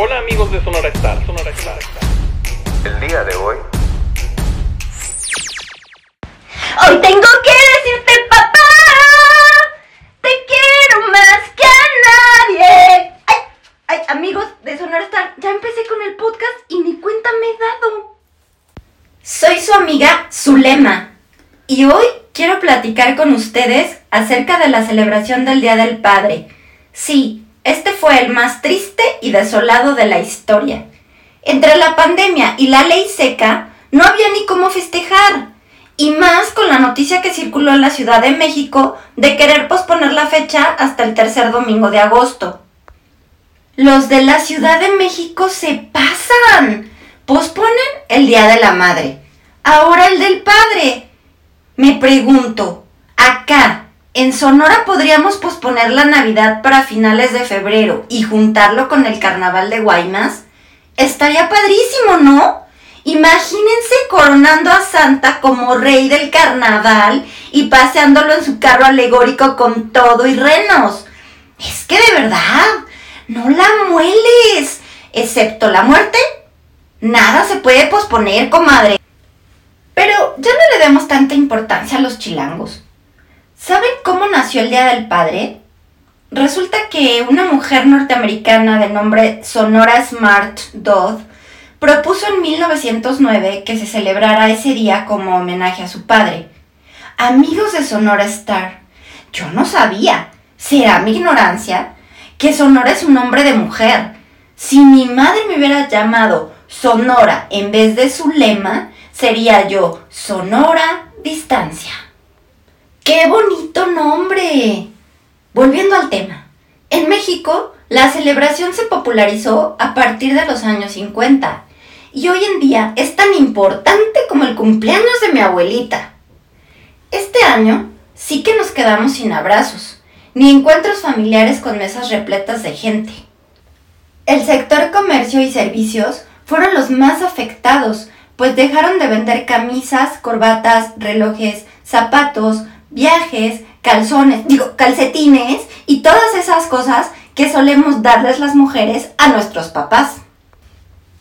Hola amigos de Sonora Star, Sonora Star. El día de hoy Hoy tengo que decirte, papá, te quiero más que a nadie. Ay, ay, amigos de Sonora Star, ya empecé con el podcast y ni cuenta me he dado. Soy su amiga Zulema y hoy quiero platicar con ustedes acerca de la celebración del Día del Padre. Sí, este fue el más triste y desolado de la historia. Entre la pandemia y la ley seca, no había ni cómo festejar. Y más con la noticia que circuló en la Ciudad de México de querer posponer la fecha hasta el tercer domingo de agosto. Los de la Ciudad de México se pasan. Posponen el Día de la Madre. Ahora el del Padre. Me pregunto, acá, en Sonora podríamos posponer la Navidad para finales de febrero y juntarlo con el Carnaval de Guaymas. Estaría padrísimo, ¿no? Imagínense coronando a Santa como rey del carnaval y paseándolo en su carro alegórico con todo y renos. Es que de verdad, no la mueles. Excepto la muerte, nada se puede posponer, comadre. Pero ya no le demos tanta importancia a los chilangos. ¿Saben cómo nació el Día del Padre? Resulta que una mujer norteamericana de nombre Sonora Smart Dodd propuso en 1909 que se celebrara ese día como homenaje a su padre. Amigos de Sonora Star, yo no sabía, será mi ignorancia, que Sonora es un nombre de mujer. Si mi madre me hubiera llamado Sonora en vez de su lema, sería yo Sonora Distancia. ¡Qué bonito nombre! Volviendo al tema. En México, la celebración se popularizó a partir de los años 50 y hoy en día es tan importante como el cumpleaños de mi abuelita. Este año sí que nos quedamos sin abrazos, ni encuentros familiares con mesas repletas de gente. El sector comercio y servicios fueron los más afectados, pues dejaron de vender camisas, corbatas, relojes, zapatos, viajes, calzones, digo, calcetines y todas esas cosas que solemos darles las mujeres a nuestros papás.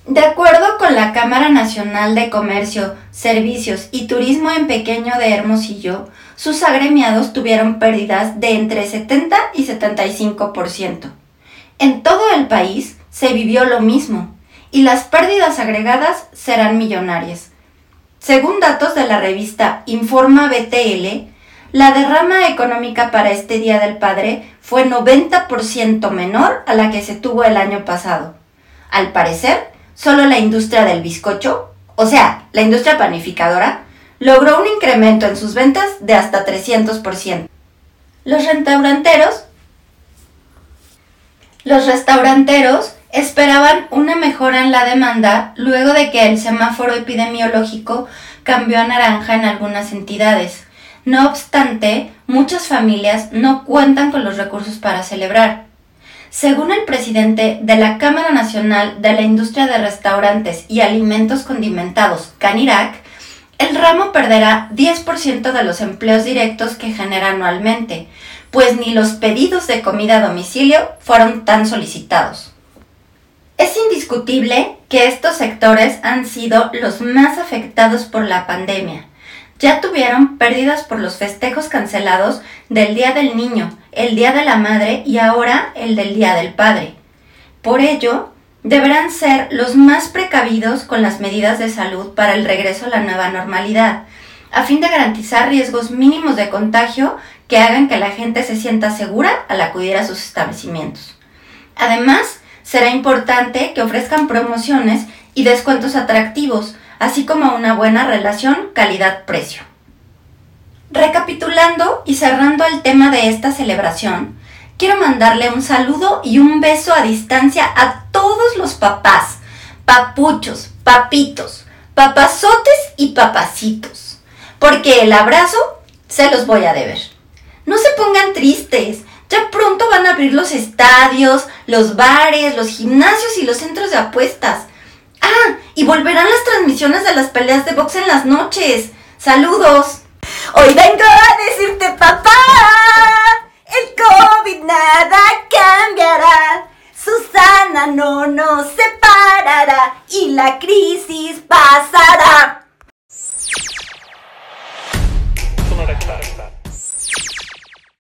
De acuerdo con la Cámara Nacional de Comercio, Servicios y Turismo en Pequeño de Hermosillo, sus agremiados tuvieron pérdidas de entre 70 y 75%. En todo el país se vivió lo mismo y las pérdidas agregadas serán millonarias. Según datos de la revista Informa BTL, la derrama económica para este Día del Padre fue 90% menor a la que se tuvo el año pasado. Al parecer, solo la industria del bizcocho, o sea, la industria panificadora, logró un incremento en sus ventas de hasta 300%. Los restauranteros los restauranteros esperaban una mejora en la demanda luego de que el semáforo epidemiológico cambió a naranja en algunas entidades. No obstante, muchas familias no cuentan con los recursos para celebrar. Según el presidente de la Cámara Nacional de la Industria de Restaurantes y Alimentos Condimentados, CANIRAC, el ramo perderá 10% de los empleos directos que genera anualmente, pues ni los pedidos de comida a domicilio fueron tan solicitados. Es indiscutible que estos sectores han sido los más afectados por la pandemia. Ya tuvieron pérdidas por los festejos cancelados del Día del Niño, el Día de la Madre y ahora el del Día del Padre. Por ello, deberán ser los más precavidos con las medidas de salud para el regreso a la nueva normalidad, a fin de garantizar riesgos mínimos de contagio que hagan que la gente se sienta segura al acudir a sus establecimientos. Además, será importante que ofrezcan promociones y descuentos atractivos, así como una buena relación calidad-precio. Recapitulando y cerrando el tema de esta celebración, quiero mandarle un saludo y un beso a distancia a todos los papás, papuchos, papitos, papazotes y papacitos, porque el abrazo se los voy a deber. No se pongan tristes, ya pronto van a abrir los estadios, los bares, los gimnasios y los centros de apuestas. Y volverán las transmisiones de las peleas de box en las noches. Saludos. Hoy vengo a decirte, papá, el COVID nada cambiará. Susana no nos separará y la crisis pasará.